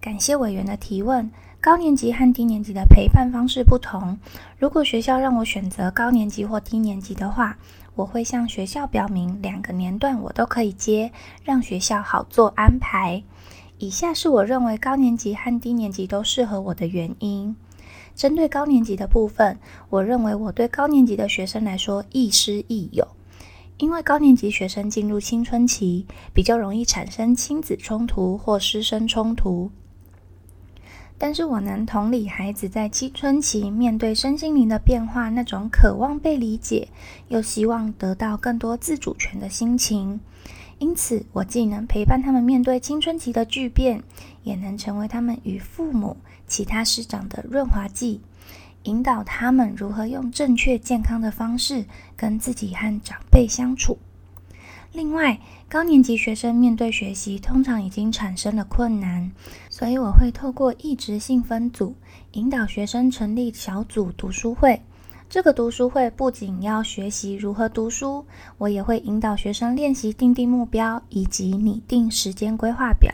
感谢委员的提问。高年级和低年级的陪伴方式不同。如果学校让我选择高年级或低年级的话，我会向学校表明两个年段我都可以接，让学校好做安排。以下是我认为高年级和低年级都适合我的原因。针对高年级的部分，我认为我对高年级的学生来说亦师亦友，因为高年级学生进入青春期，比较容易产生亲子冲突或师生冲突。但是我能同理孩子在青春期面对身心灵的变化，那种渴望被理解，又希望得到更多自主权的心情。因此，我既能陪伴他们面对青春期的巨变，也能成为他们与父母、其他师长的润滑剂，引导他们如何用正确、健康的方式跟自己和长辈相处。另外，高年级学生面对学习，通常已经产生了困难，所以我会透过一直性分组，引导学生成立小组读书会。这个读书会不仅要学习如何读书，我也会引导学生练习定定目标，以及拟定时间规划表。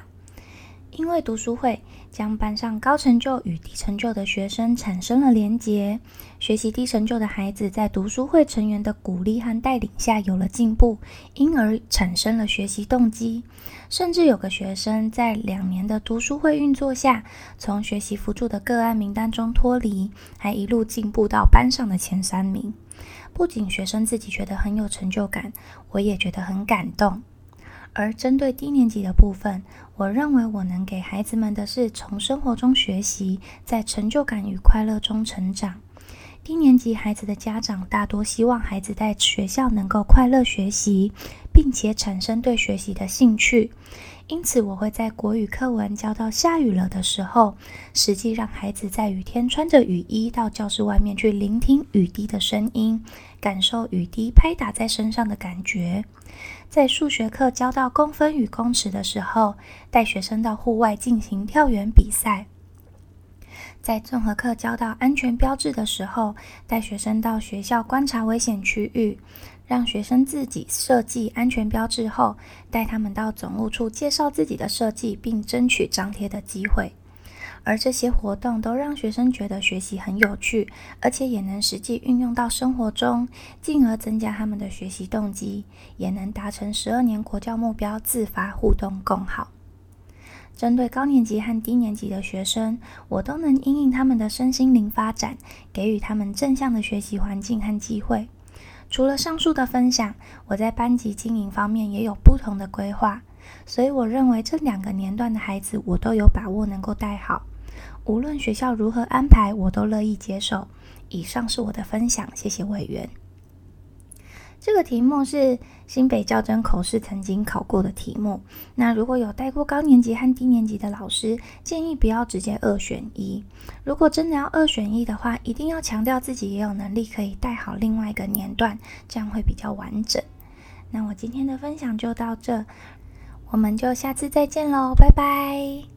因为读书会将班上高成就与低成就的学生产生了连结，学习低成就的孩子在读书会成员的鼓励和带领下有了进步，因而产生了学习动机。甚至有个学生在两年的读书会运作下，从学习辅助的个案名单中脱离，还一路进步到班上的前三名。不仅学生自己觉得很有成就感，我也觉得很感动。而针对低年级的部分，我认为我能给孩子们的是从生活中学习，在成就感与快乐中成长。低年级孩子的家长大多希望孩子在学校能够快乐学习，并且产生对学习的兴趣。因此，我会在国语课文教到下雨了的时候，实际让孩子在雨天穿着雨衣到教室外面去聆听雨滴的声音，感受雨滴拍打在身上的感觉。在数学课教到公分与公尺的时候，带学生到户外进行跳远比赛；在综合课教到安全标志的时候，带学生到学校观察危险区域。让学生自己设计安全标志后，带他们到总务处介绍自己的设计，并争取张贴的机会。而这些活动都让学生觉得学习很有趣，而且也能实际运用到生活中，进而增加他们的学习动机，也能达成十二年国教目标自发互动共好。针对高年级和低年级的学生，我都能因应他们的身心灵发展，给予他们正向的学习环境和机会。除了上述的分享，我在班级经营方面也有不同的规划，所以我认为这两个年段的孩子我都有把握能够带好。无论学校如何安排，我都乐意接受。以上是我的分享，谢谢委员。这个题目是新北教真口试曾经考过的题目。那如果有带过高年级和低年级的老师，建议不要直接二选一。如果真的要二选一的话，一定要强调自己也有能力可以带好另外一个年段，这样会比较完整。那我今天的分享就到这，我们就下次再见喽，拜拜。